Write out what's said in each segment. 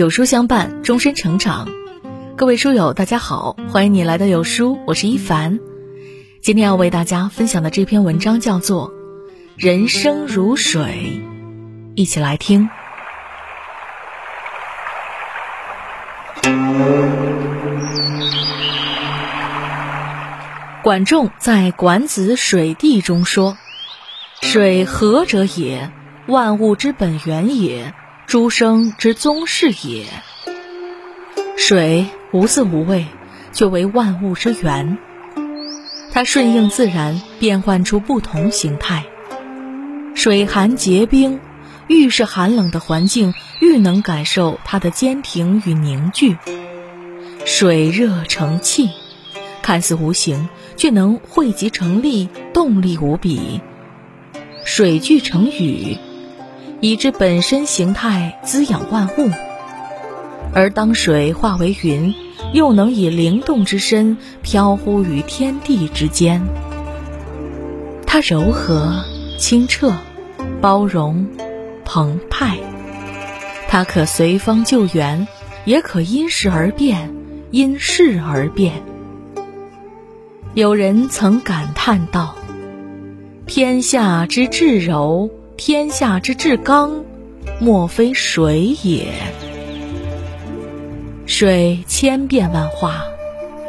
有书相伴，终身成长。各位书友，大家好，欢迎你来到有书，我是一凡。今天要为大家分享的这篇文章叫做《人生如水》，一起来听。管仲在《管子·水地》中说：“水何者也？万物之本源也，诸生之宗室也。水无色无味，却为万物之源。它顺应自然，变换出不同形态。水寒结冰，愈是寒冷的环境，愈能感受它的坚挺与凝聚。水热成气，看似无形。”却能汇集成力，动力无比。水聚成雨，以之本身形态滋养万物；而当水化为云，又能以灵动之身飘忽于天地之间。它柔和、清澈、包容、澎湃。它可随风救援，也可因时而变，因势而变。有人曾感叹道：“天下之至柔，天下之至刚，莫非水也。水千变万化，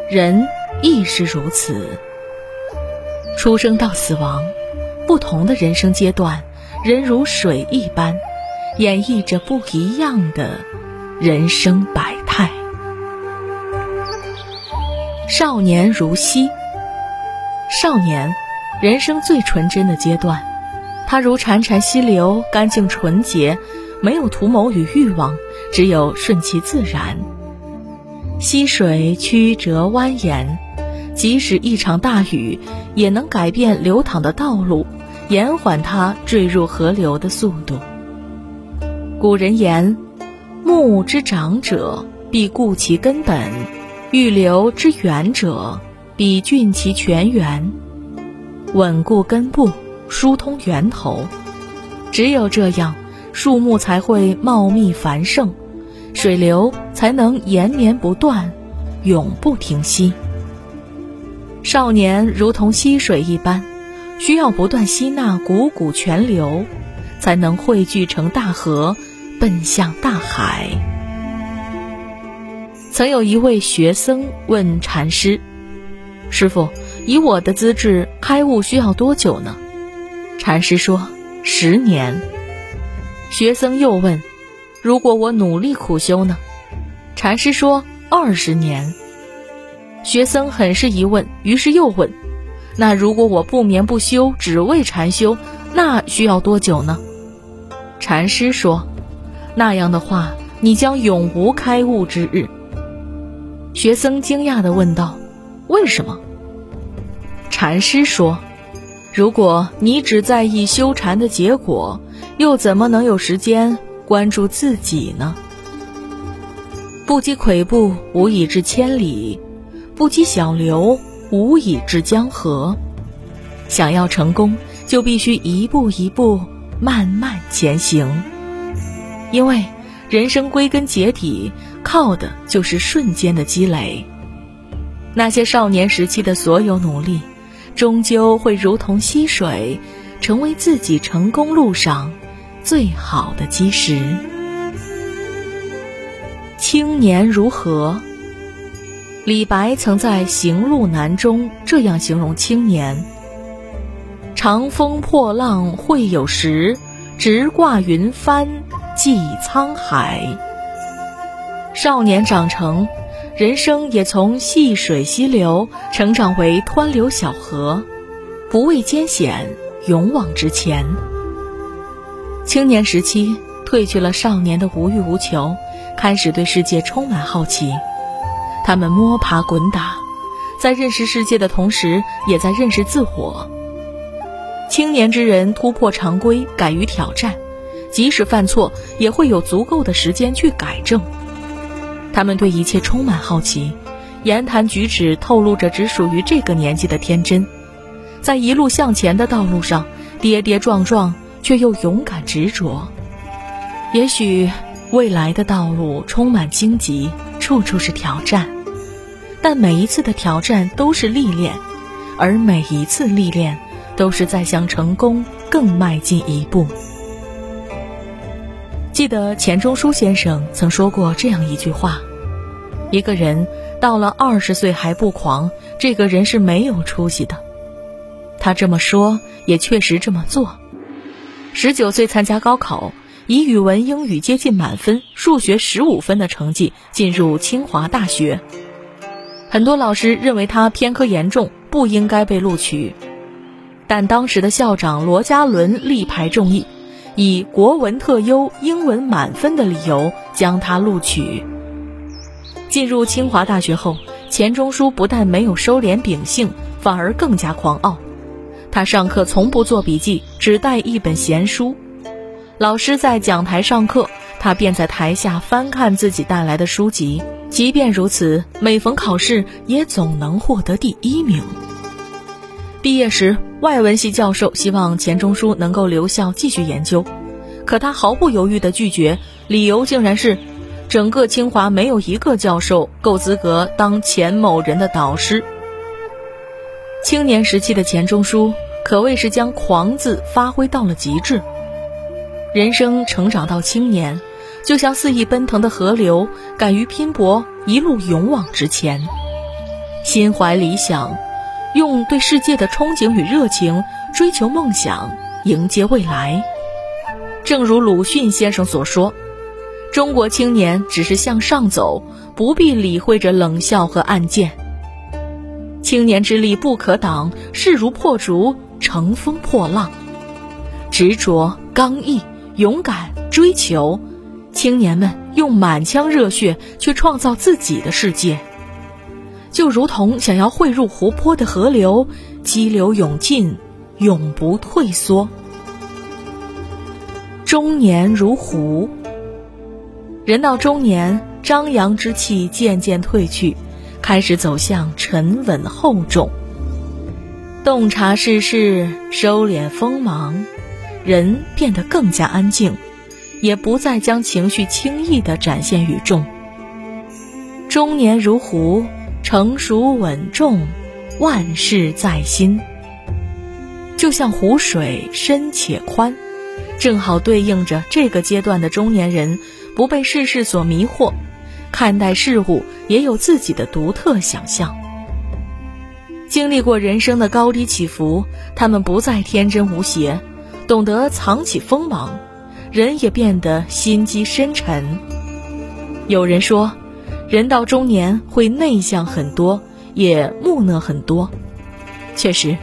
人亦是如此。出生到死亡，不同的人生阶段，人如水一般，演绎着不一样的人生百态。少年如溪。”少年，人生最纯真的阶段，它如潺潺溪流，干净纯洁，没有图谋与欲望，只有顺其自然。溪水曲折蜿蜒，即使一场大雨，也能改变流淌的道路，延缓它坠入河流的速度。古人言：“木之长者，必固其根本；欲流之远者。”必峻其泉源，稳固根部，疏通源头。只有这样，树木才会茂密繁盛，水流才能延绵不断，永不停息。少年如同溪水一般，需要不断吸纳汩汩泉流，才能汇聚成大河，奔向大海。曾有一位学僧问禅师。师傅，以我的资质，开悟需要多久呢？禅师说：十年。学僧又问：如果我努力苦修呢？禅师说：二十年。学僧很是疑问，于是又问：那如果我不眠不休，只为禅修，那需要多久呢？禅师说：那样的话，你将永无开悟之日。学僧惊讶地问道。为什么？禅师说：“如果你只在意修禅的结果，又怎么能有时间关注自己呢？不积跬步，无以至千里；不积小流，无以至江河。想要成功，就必须一步一步慢慢前行。因为人生归根结底，靠的就是瞬间的积累。”那些少年时期的所有努力，终究会如同溪水，成为自己成功路上最好的基石。青年如何？李白曾在《行路难》中这样形容青年：“长风破浪会有时，直挂云帆济沧海。”少年长成。人生也从细水溪流成长为湍流小河，不畏艰险，勇往直前。青年时期褪去了少年的无欲无求，开始对世界充满好奇。他们摸爬滚打，在认识世界的同时，也在认识自我。青年之人突破常规，敢于挑战，即使犯错，也会有足够的时间去改正。他们对一切充满好奇，言谈举止透露着只属于这个年纪的天真，在一路向前的道路上跌跌撞撞，却又勇敢执着。也许未来的道路充满荆棘，处处是挑战，但每一次的挑战都是历练，而每一次历练都是在向成功更迈进一步。记得钱钟书先生曾说过这样一句话：“一个人到了二十岁还不狂，这个人是没有出息的。”他这么说，也确实这么做。十九岁参加高考，以语文、英语接近满分、数学十五分的成绩进入清华大学。很多老师认为他偏科严重，不应该被录取，但当时的校长罗家伦力排众议，以国文特优、英文满分的理由将他录取。进入清华大学后，钱钟书不但没有收敛秉性，反而更加狂傲。他上课从不做笔记，只带一本闲书。老师在讲台上课，他便在台下翻看自己带来的书籍。即便如此，每逢考试也总能获得第一名。毕业时，外文系教授希望钱钟书能够留校继续研究，可他毫不犹豫地拒绝，理由竟然是：整个清华没有一个教授够资格当钱某人的导师。青年时期的钱钟书可谓是将“狂”字发挥到了极致。人生成长到青年，就像肆意奔腾的河流，敢于拼搏，一路勇往直前，心怀理想，用对世界的憧憬与热情追求梦想，迎接未来。正如鲁迅先生所说：“中国青年只是向上走，不必理会着冷笑和暗箭。”青年之力不可挡，势如破竹，乘风破浪。执着、刚毅、勇敢、追求，青年们用满腔热血去创造自己的世界，就如同想要汇入湖泊的河流，激流勇进，永不退缩。中年如虎，人到中年，张扬之气渐渐褪去。开始走向沉稳厚重，洞察世事，收敛锋芒，人变得更加安静，也不再将情绪轻易地展现于众。中年如湖，成熟稳重，万事在心。就像湖水深且宽，正好对应着这个阶段的中年人，不被世事所迷惑。看待事物也有自己的独特想象。经历过人生的高低起伏，他们不再天真无邪，懂得藏起锋芒，人也变得心机深沉。有人说，人到中年会内向很多，也木讷很多。确实，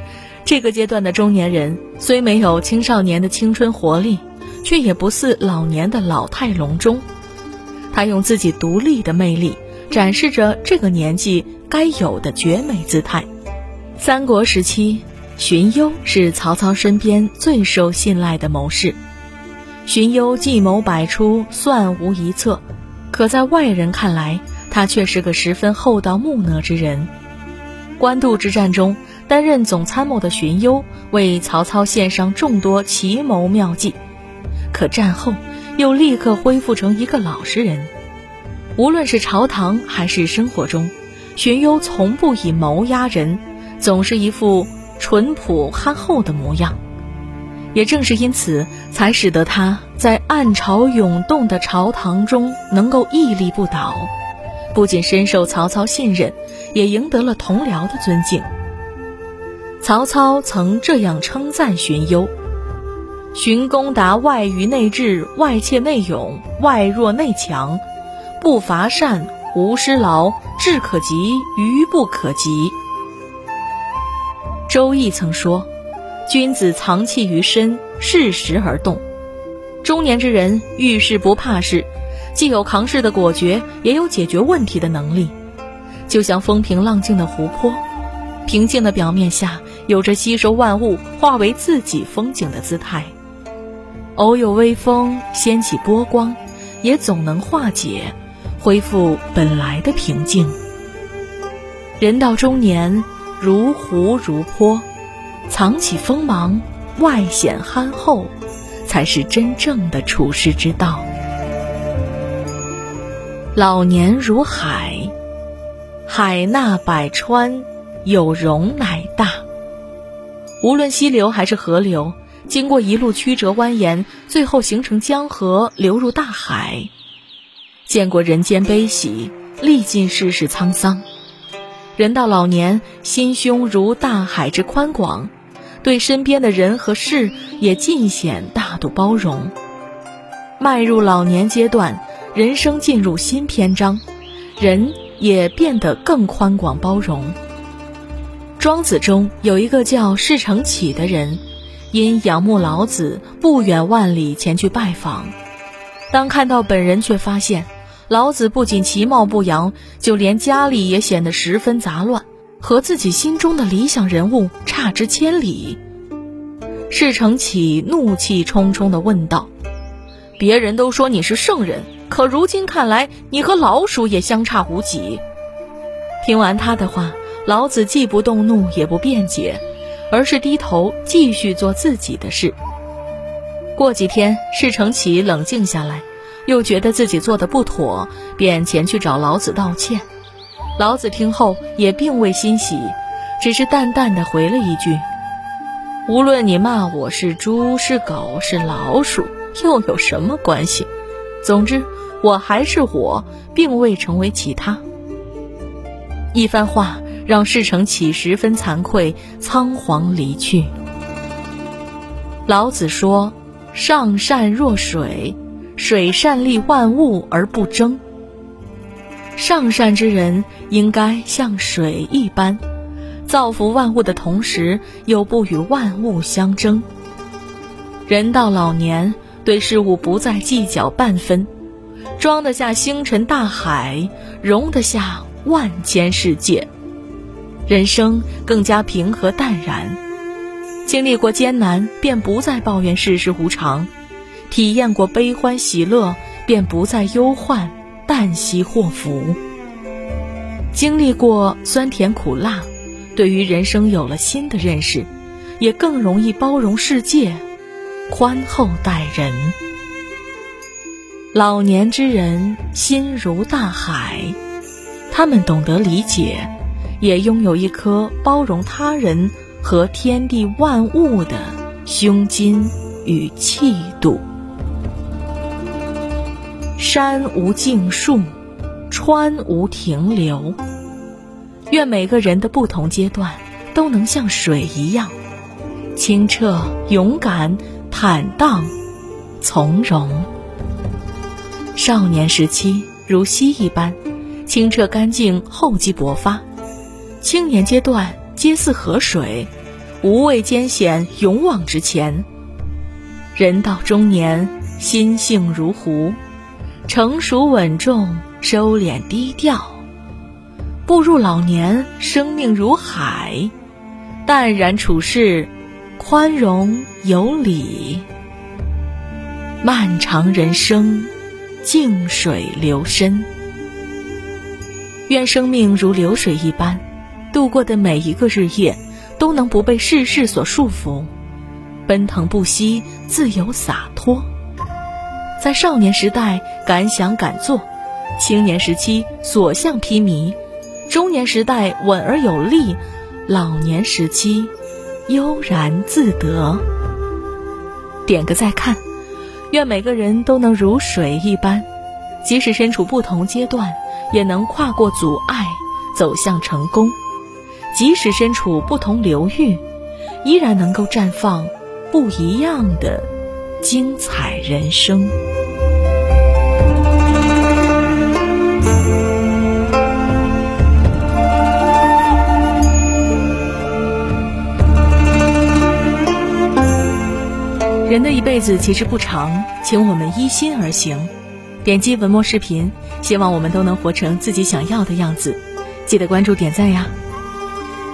这个阶段的中年人虽没有青少年的青春活力，却也不似老年的老态龙钟。他用自己独立的魅力，展示着这个年纪该有的绝美姿态。三国时期，荀攸是曹操身边最受信赖的谋士。荀攸计谋百出，算无一策，可在外人看来，他却是个十分厚道木讷之人。官渡之战中，担任总参谋的荀攸为曹操献上众多奇谋妙计，可战后。又立刻恢复成一个老实人，无论是朝堂还是生活中，荀攸从不以谋压人，总是一副淳朴憨厚的模样。也正是因此，才使得他在暗潮涌动的朝堂中能够屹立不倒，不仅深受曹操信任，也赢得了同僚的尊敬。曹操曾这样称赞荀攸。荀公达外愚内智，外怯内勇，外弱内强，不伐善，无失劳，智可及，愚不可及。周易曾说：“君子藏器于身，适时而动。”中年之人遇事不怕事，既有扛事的果决，也有解决问题的能力，就像风平浪静的湖泊，平静的表面下有着吸收万物、化为自己风景的姿态。偶有微风掀起波光，也总能化解，恢复本来的平静。人到中年，如湖如坡，藏起锋芒，外显憨厚，才是真正的处世之道。老年如海，海纳百川，有容乃大。无论溪流还是河流，经过一路曲折蜿蜒，最后形成江河，流入大海。见过人间悲喜，历尽世事沧桑。人到老年，心胸如大海之宽广，对身边的人和事也尽显大度包容。迈入老年阶段，人生进入新篇章，人也变得更宽广包容。庄子中有一个叫释承启的人，因仰慕老子，不远万里前去拜访。当看到本人，却发现。老子不仅其貌不扬，就连家里也显得十分杂乱，和自己心中的理想人物差之千里。世承启怒气冲冲地问道：“别人都说你是圣人，可如今看来，你和老鼠也相差无几。”听完他的话，老子既不动怒，也不辩解，而是低头继续做自己的事。过几天，释承启冷静下来。又觉得自己做的不妥，便前去找老子道歉。老子听后也并未欣喜，只是淡淡的回了一句：“无论你骂我是猪、是狗、是老鼠，又有什么关系？总之，我还是我，并未成为其他。”一番话让事成启十分惭愧，仓皇离去。老子说：“上善若水。”水善利万物而不争。上善之人应该像水一般，造福万物的同时，又不与万物相争。人到老年，对事物不再计较半分，装得下星辰大海，容得下万千世界，人生更加平和淡然。经历过艰难，便不再抱怨世事无常。体验过悲欢喜乐，便不再忧患、旦夕祸福。经历过酸甜苦辣，对于人生有了新的认识，也更容易包容世界，宽厚待人。老年之人心如大海，他们懂得理解，也拥有一颗包容他人和天地万物的胸襟与气度。山无尽树，川无停留。愿每个人的不同阶段都能像水一样清澈、勇敢、坦荡、从容。少年时期如溪一般清澈干净、厚积薄发；青年阶段皆似河水，无畏艰险、勇往直前。人到中年，心性如湖。成熟稳重，收敛低调；步入老年，生命如海，淡然处世，宽容有礼。漫长人生，静水流深。愿生命如流水一般，度过的每一个日夜，都能不被世事所束缚，奔腾不息，自由洒脱。在少年时代敢想敢做，青年时期所向披靡，中年时代稳而有力，老年时期悠然自得。点个再看，愿每个人都能如水一般，即使身处不同阶段，也能跨过阻碍走向成功；即使身处不同流域，依然能够绽放不一样的精彩人生。人的一辈子其实不长，请我们依心而行。点击文末视频，希望我们都能活成自己想要的样子。记得关注点赞呀！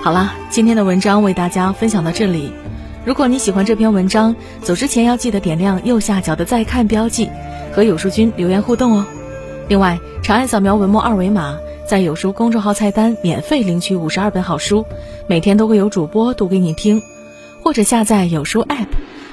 好啦，今天的文章为大家分享到这里。如果你喜欢这篇文章，走之前要记得点亮右下角的再看标记，和有书君留言互动哦。另外，长按扫描文末二维码，在有书公众号菜单免费领取五十二本好书，每天都会有主播读给你听，或者下载有书 App。